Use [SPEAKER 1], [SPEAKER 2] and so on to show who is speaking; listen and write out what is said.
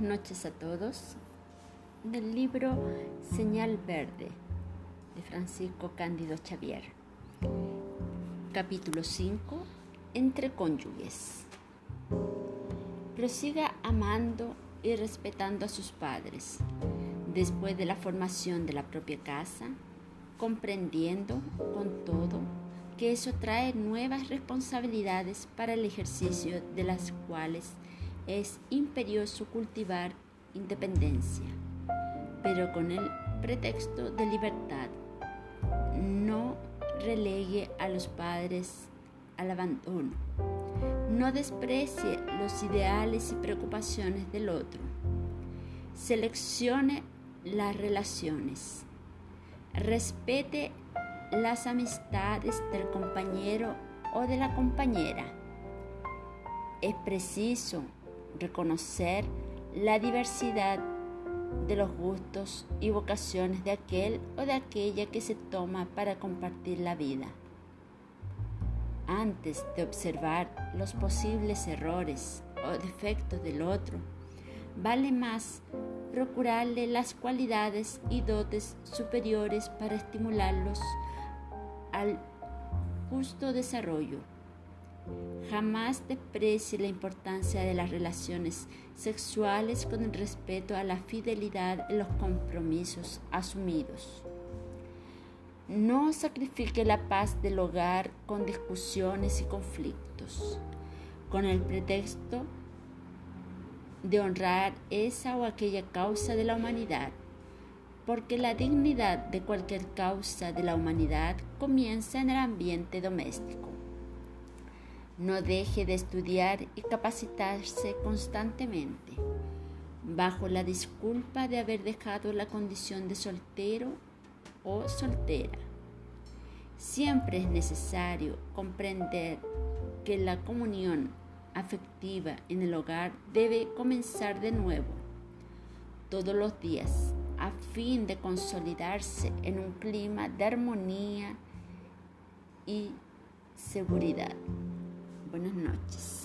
[SPEAKER 1] noches a todos. Del libro Señal Verde de Francisco Cándido Xavier. Capítulo 5. Entre cónyuges. Prosiga amando y respetando a sus padres después de la formación de la propia casa, comprendiendo con todo que eso trae nuevas responsabilidades para el ejercicio de las cuales es imperioso cultivar independencia, pero con el pretexto de libertad. No relegue a los padres al abandono. No desprecie los ideales y preocupaciones del otro. Seleccione las relaciones. Respete las amistades del compañero o de la compañera. Es preciso reconocer la diversidad de los gustos y vocaciones de aquel o de aquella que se toma para compartir la vida. Antes de observar los posibles errores o defectos del otro, vale más procurarle las cualidades y dotes superiores para estimularlos al justo desarrollo. Jamás desprecie la importancia de las relaciones sexuales con el respeto a la fidelidad en los compromisos asumidos. No sacrifique la paz del hogar con discusiones y conflictos, con el pretexto de honrar esa o aquella causa de la humanidad, porque la dignidad de cualquier causa de la humanidad comienza en el ambiente doméstico. No deje de estudiar y capacitarse constantemente, bajo la disculpa de haber dejado la condición de soltero o soltera. Siempre es necesario comprender que la comunión afectiva en el hogar debe comenzar de nuevo, todos los días, a fin de consolidarse en un clima de armonía y seguridad. Buenas noches.